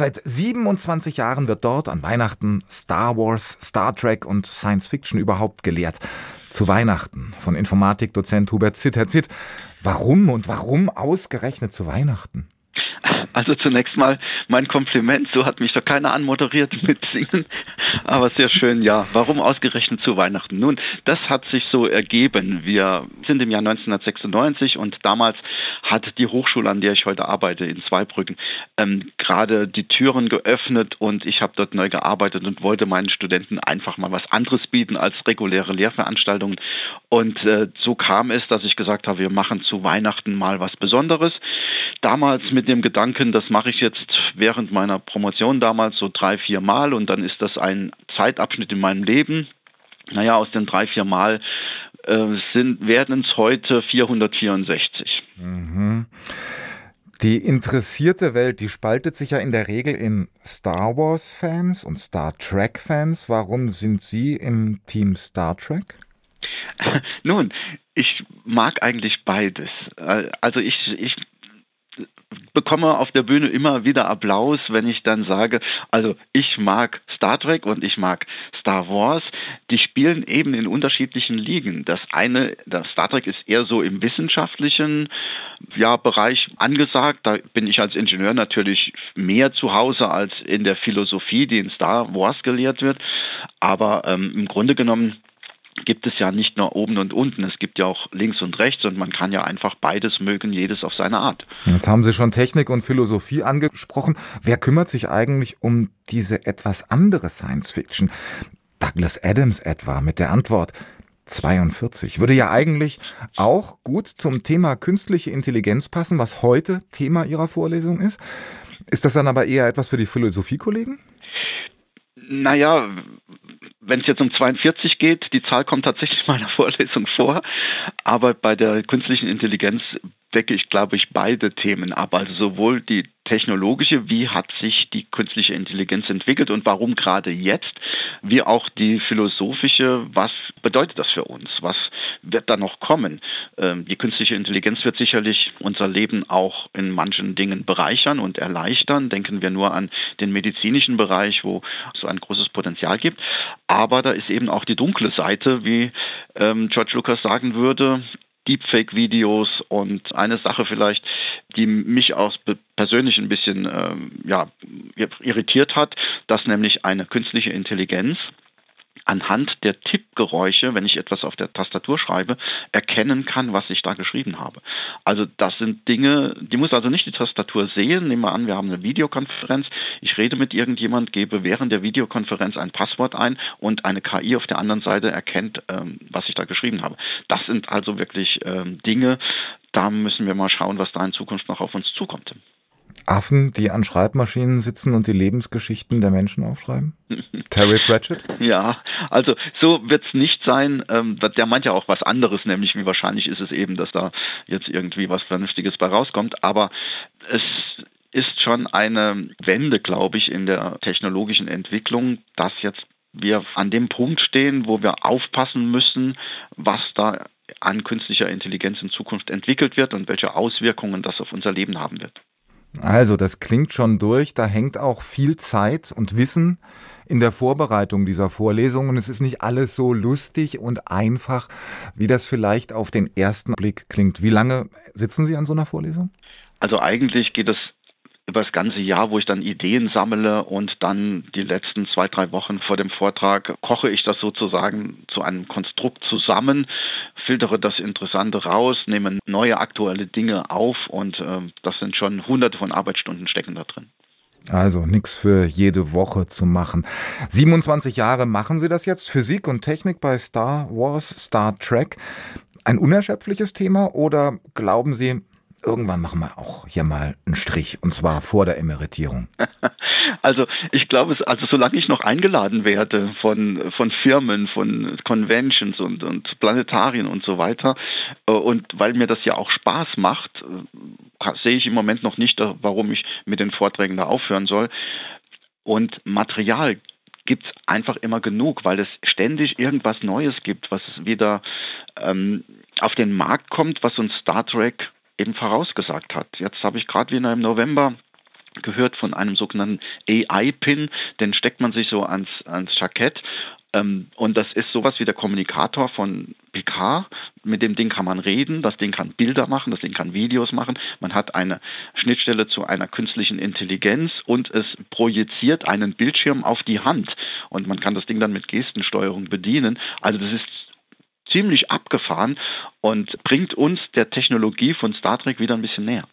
Seit 27 Jahren wird dort an Weihnachten Star Wars, Star Trek und Science Fiction überhaupt gelehrt. Zu Weihnachten von Informatikdozent Hubert Zitt. Herr Zitt, warum und warum ausgerechnet zu Weihnachten? Also zunächst mal mein Kompliment, so hat mich doch keiner anmoderiert mit Singen, aber sehr schön, ja. Warum ausgerechnet zu Weihnachten? Nun, das hat sich so ergeben. Wir sind im Jahr 1996 und damals hat die Hochschule, an der ich heute arbeite, in Zweibrücken, ähm, gerade die Türen geöffnet und ich habe dort neu gearbeitet und wollte meinen Studenten einfach mal was anderes bieten als reguläre Lehrveranstaltungen. Und äh, so kam es, dass ich gesagt habe, wir machen zu Weihnachten mal was Besonderes. Damals mit dem Gedanken, das mache ich jetzt während meiner Promotion damals so drei, vier Mal und dann ist das ein Zeitabschnitt in meinem Leben. Naja, aus den drei, vier Mal äh, sind, werden es heute 464. Mhm. Die interessierte Welt, die spaltet sich ja in der Regel in Star Wars-Fans und Star Trek-Fans. Warum sind Sie im Team Star Trek? Nun, ich mag eigentlich beides. Äh, also ich, ich bekomme auf der Bühne immer wieder Applaus, wenn ich dann sage, also ich mag Star Trek und ich mag Star Wars. Die spielen eben in unterschiedlichen Ligen. Das eine, das Star Trek ist eher so im wissenschaftlichen ja, Bereich angesagt. Da bin ich als Ingenieur natürlich mehr zu Hause als in der Philosophie, die in Star Wars gelehrt wird. Aber ähm, im Grunde genommen gibt es ja nicht nur oben und unten, es gibt ja auch links und rechts und man kann ja einfach beides mögen, jedes auf seine Art. Jetzt haben Sie schon Technik und Philosophie angesprochen. Wer kümmert sich eigentlich um diese etwas andere Science Fiction? Douglas Adams etwa mit der Antwort 42 würde ja eigentlich auch gut zum Thema künstliche Intelligenz passen, was heute Thema Ihrer Vorlesung ist. Ist das dann aber eher etwas für die Philosophiekollegen? Naja, wenn es jetzt um 42 geht, die Zahl kommt tatsächlich in meiner Vorlesung vor, aber bei der künstlichen Intelligenz decke ich, glaube ich, beide Themen ab. Also sowohl die technologische, wie hat sich die künstliche Intelligenz entwickelt und warum gerade jetzt, wie auch die philosophische, was bedeutet das für uns? Was wird da noch kommen? Ähm, die künstliche Intelligenz wird sicherlich unser Leben auch in manchen Dingen bereichern und erleichtern. Denken wir nur an den medizinischen Bereich, wo es ein großes Potenzial gibt. Aber da ist eben auch die dunkle Seite, wie ähm, George Lucas sagen würde. Deepfake-Videos und eine Sache vielleicht, die mich auch persönlich ein bisschen ähm, ja, irritiert hat, dass nämlich eine künstliche Intelligenz anhand der Tippgeräusche, wenn ich etwas auf der Tastatur schreibe, erkennen kann, was ich da geschrieben habe. Also das sind Dinge, die muss also nicht die Tastatur sehen. Nehmen wir an, wir haben eine Videokonferenz. Ich rede mit irgendjemand, gebe während der Videokonferenz ein Passwort ein und eine KI auf der anderen Seite erkennt, ähm, was ich da geschrieben habe. Das sind also wirklich ähm, Dinge, da müssen wir mal schauen, was da in Zukunft noch auf uns zukommt. Affen, die an Schreibmaschinen sitzen und die Lebensgeschichten der Menschen aufschreiben? Terry Pratchett? Ja, also so wird es nicht sein. Ähm, der meint ja auch was anderes, nämlich wie wahrscheinlich ist es eben, dass da jetzt irgendwie was Vernünftiges bei rauskommt. Aber es ist schon eine Wende, glaube ich, in der technologischen Entwicklung, dass jetzt wir an dem Punkt stehen, wo wir aufpassen müssen, was da an künstlicher Intelligenz in Zukunft entwickelt wird und welche Auswirkungen das auf unser Leben haben wird. Also, das klingt schon durch. Da hängt auch viel Zeit und Wissen in der Vorbereitung dieser Vorlesung. Und es ist nicht alles so lustig und einfach, wie das vielleicht auf den ersten Blick klingt. Wie lange sitzen Sie an so einer Vorlesung? Also eigentlich geht es über das ganze Jahr, wo ich dann Ideen sammle und dann die letzten zwei, drei Wochen vor dem Vortrag koche ich das sozusagen zu einem Konstrukt zusammen, filtere das Interessante raus, nehme neue aktuelle Dinge auf und äh, das sind schon hunderte von Arbeitsstunden stecken da drin. Also nichts für jede Woche zu machen. 27 Jahre machen Sie das jetzt, Physik und Technik bei Star Wars, Star Trek. Ein unerschöpfliches Thema oder glauben Sie, irgendwann machen wir auch hier mal einen Strich und zwar vor der Emeritierung. Also ich glaube, also solange ich noch eingeladen werde von von Firmen, von Conventions und und Planetarien und so weiter äh, und weil mir das ja auch Spaß macht, äh, sehe ich im Moment noch nicht, äh, warum ich mit den Vorträgen da aufhören soll. Und Material gibt es einfach immer genug, weil es ständig irgendwas Neues gibt, was wieder ähm, auf den Markt kommt, was uns Star Trek eben vorausgesagt hat. Jetzt habe ich gerade wieder im November gehört von einem sogenannten AI-Pin, den steckt man sich so ans, ans Jackett ähm, und das ist sowas wie der Kommunikator von Picard. Mit dem Ding kann man reden, das Ding kann Bilder machen, das Ding kann Videos machen. Man hat eine Schnittstelle zu einer künstlichen Intelligenz und es projiziert einen Bildschirm auf die Hand. Und man kann das Ding dann mit Gestensteuerung bedienen. Also das ist ziemlich abgefahren und bringt uns der Technologie von Star Trek wieder ein bisschen näher.